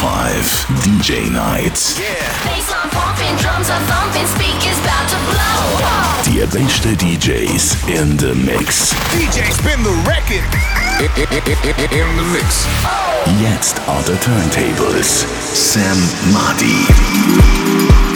five DJ nights. The Die DJs in the mix. DJ spin the record. In the mix. Jetzt on the turntables. Sam Marty.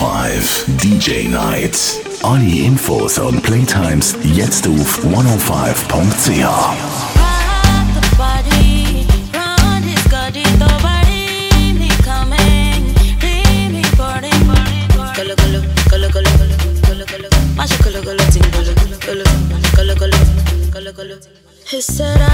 One o five DJ Night. Alle Infos und Playtimes jetzt auf 105.ch. He said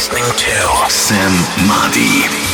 listening to Sam Madi.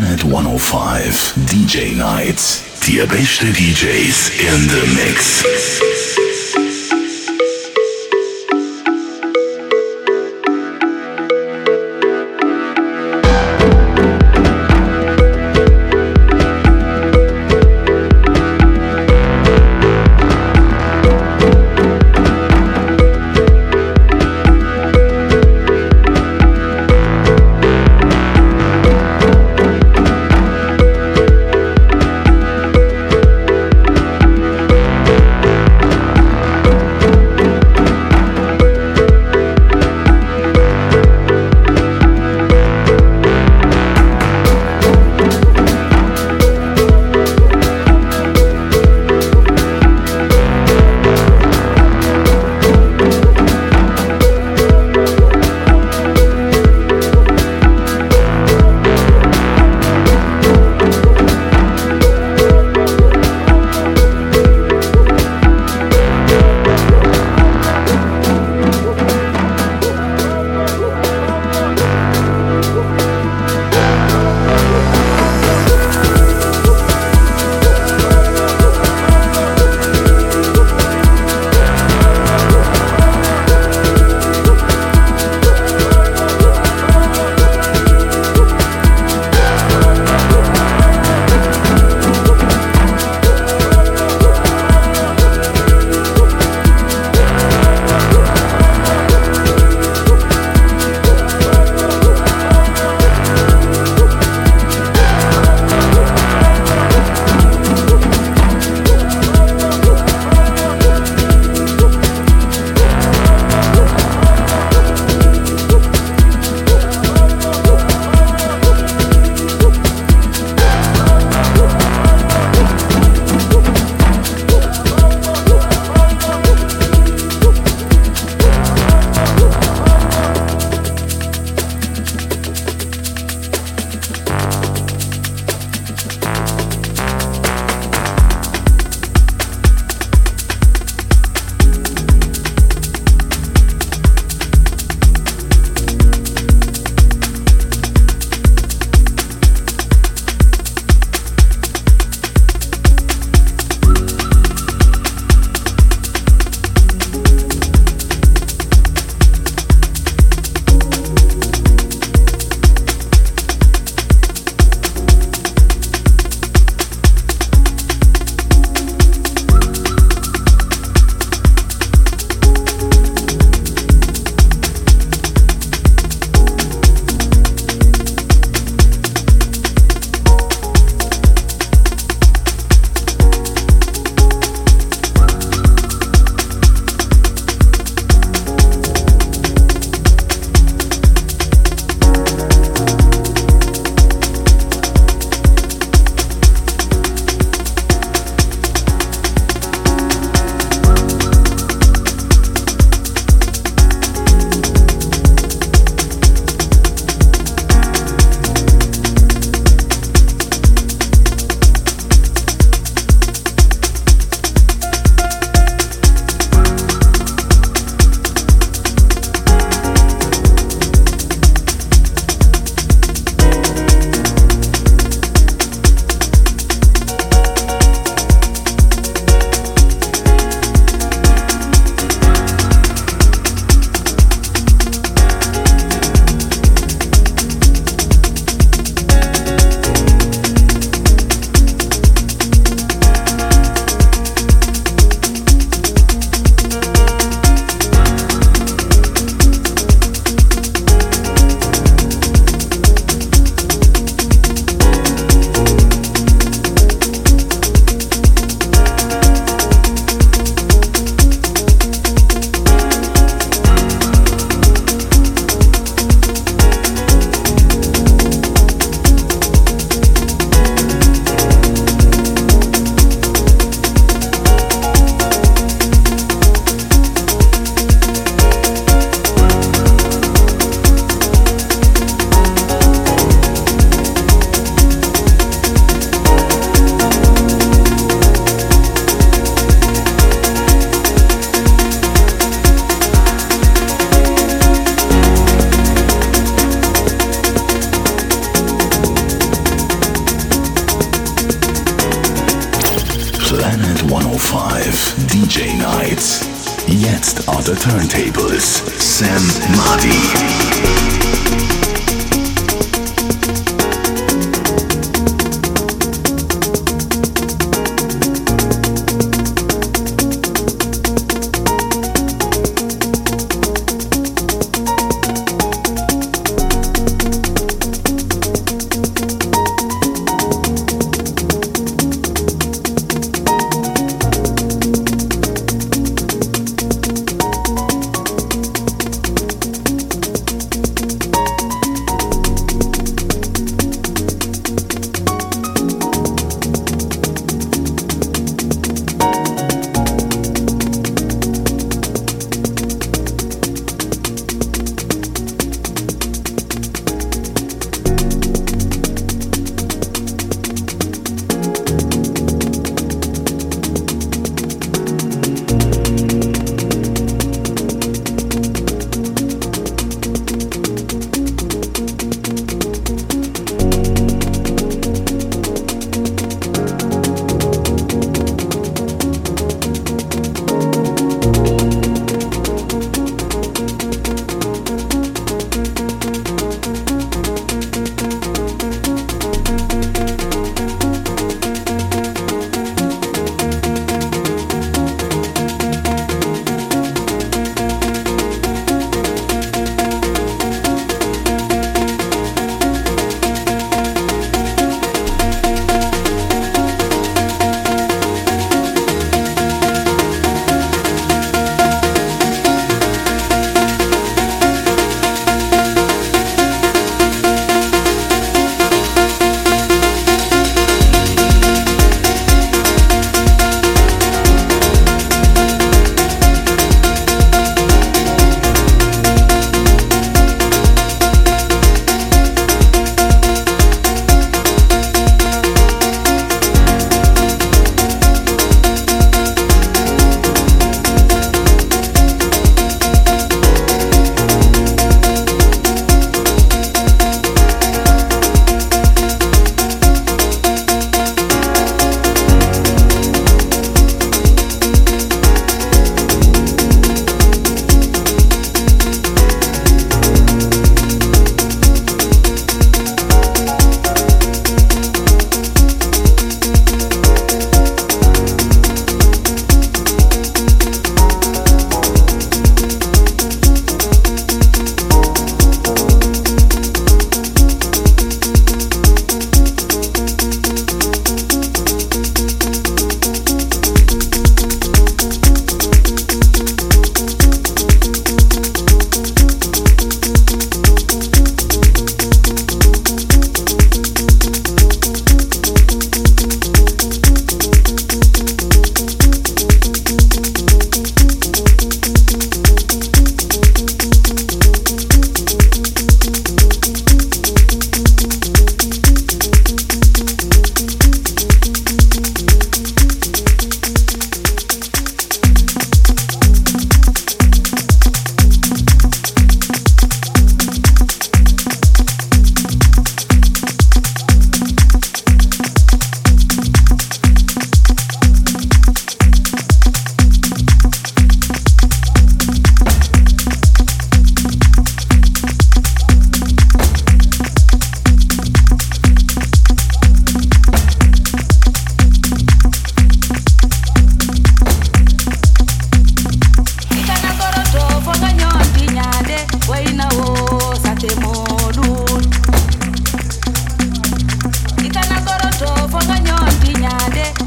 Planet 105 DJ Nights. Die beste DJs in the Mix.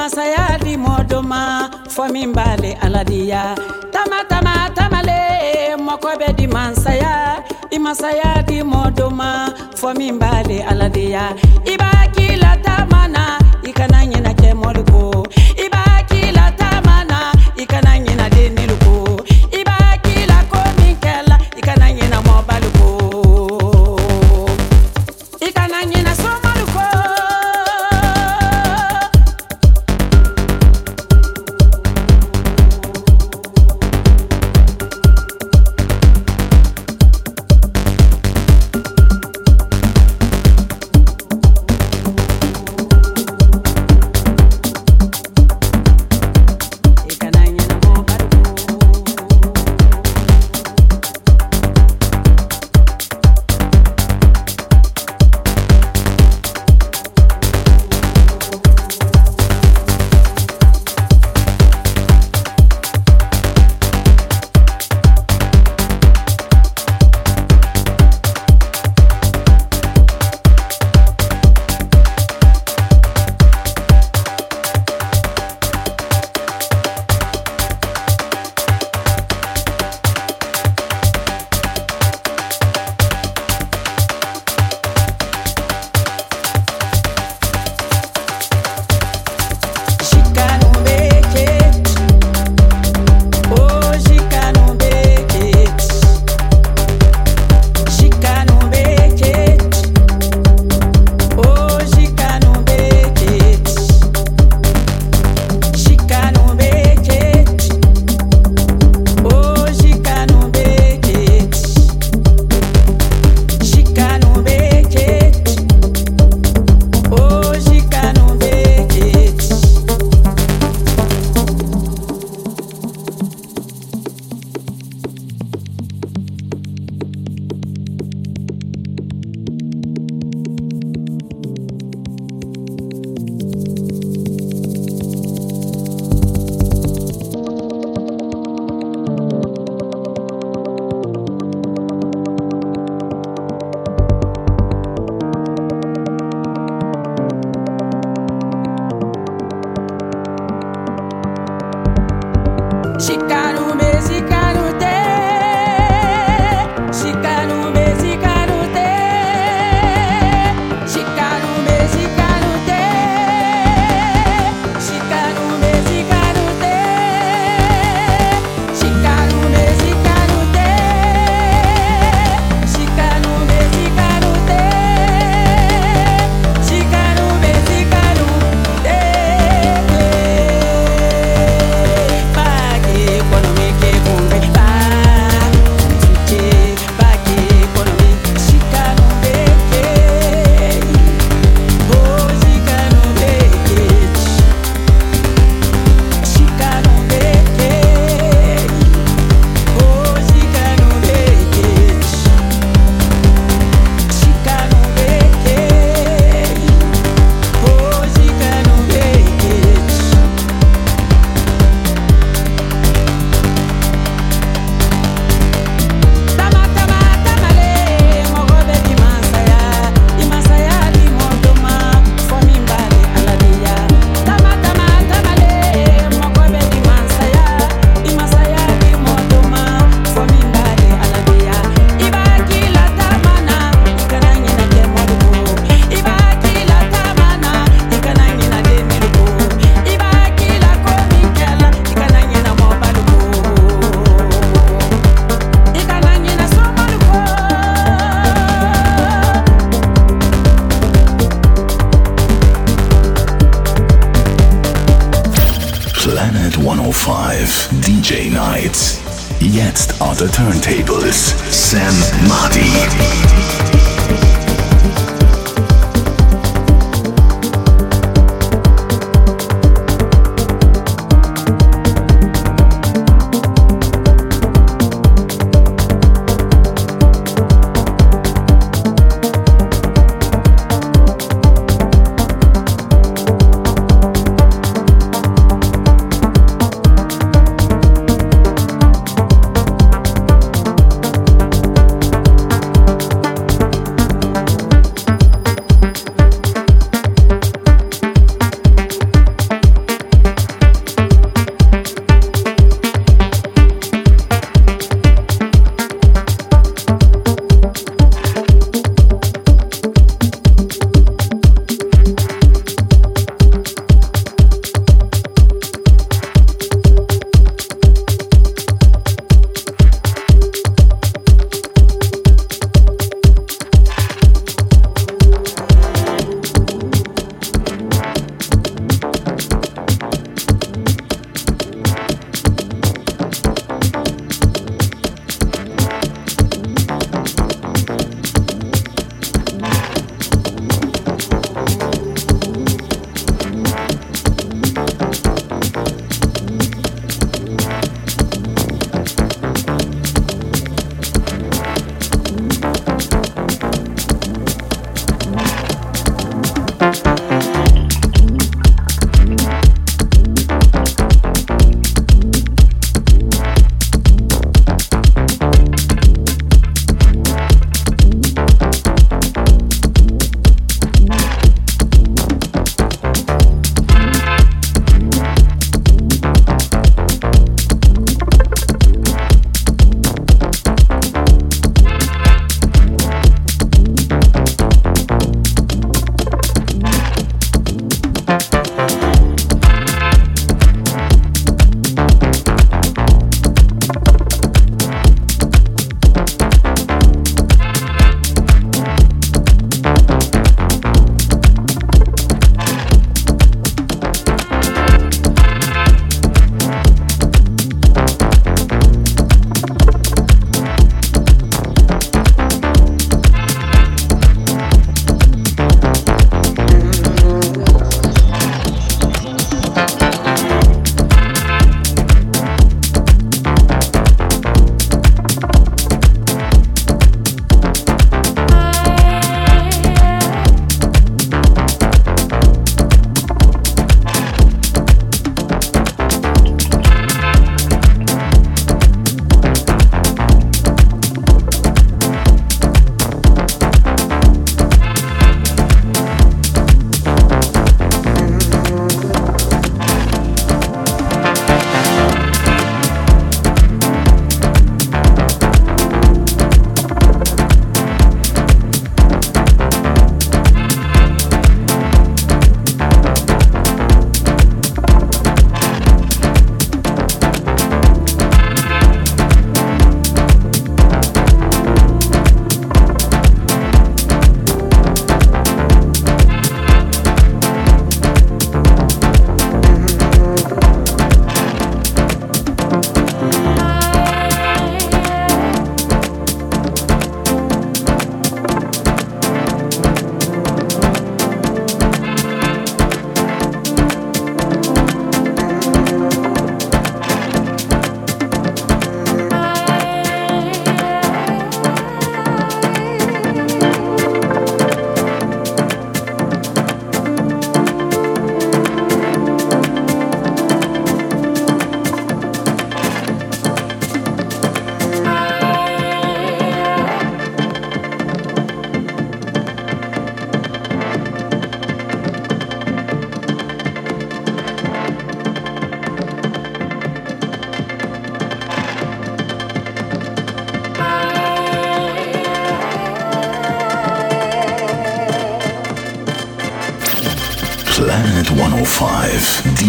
masaya di modoma, ma fɔ min b'ale aladiya tama tama tamale mɔkɔ bɛ di masaya. I masaya di modoma, ma fɔ min b'ale aladiya de ya i b'a k'i la taama na i kana ɲinɛ mɔli ko.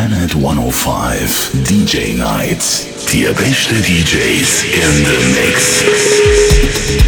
Planet 105 DJ Nights. Die beste DJs in the Mix.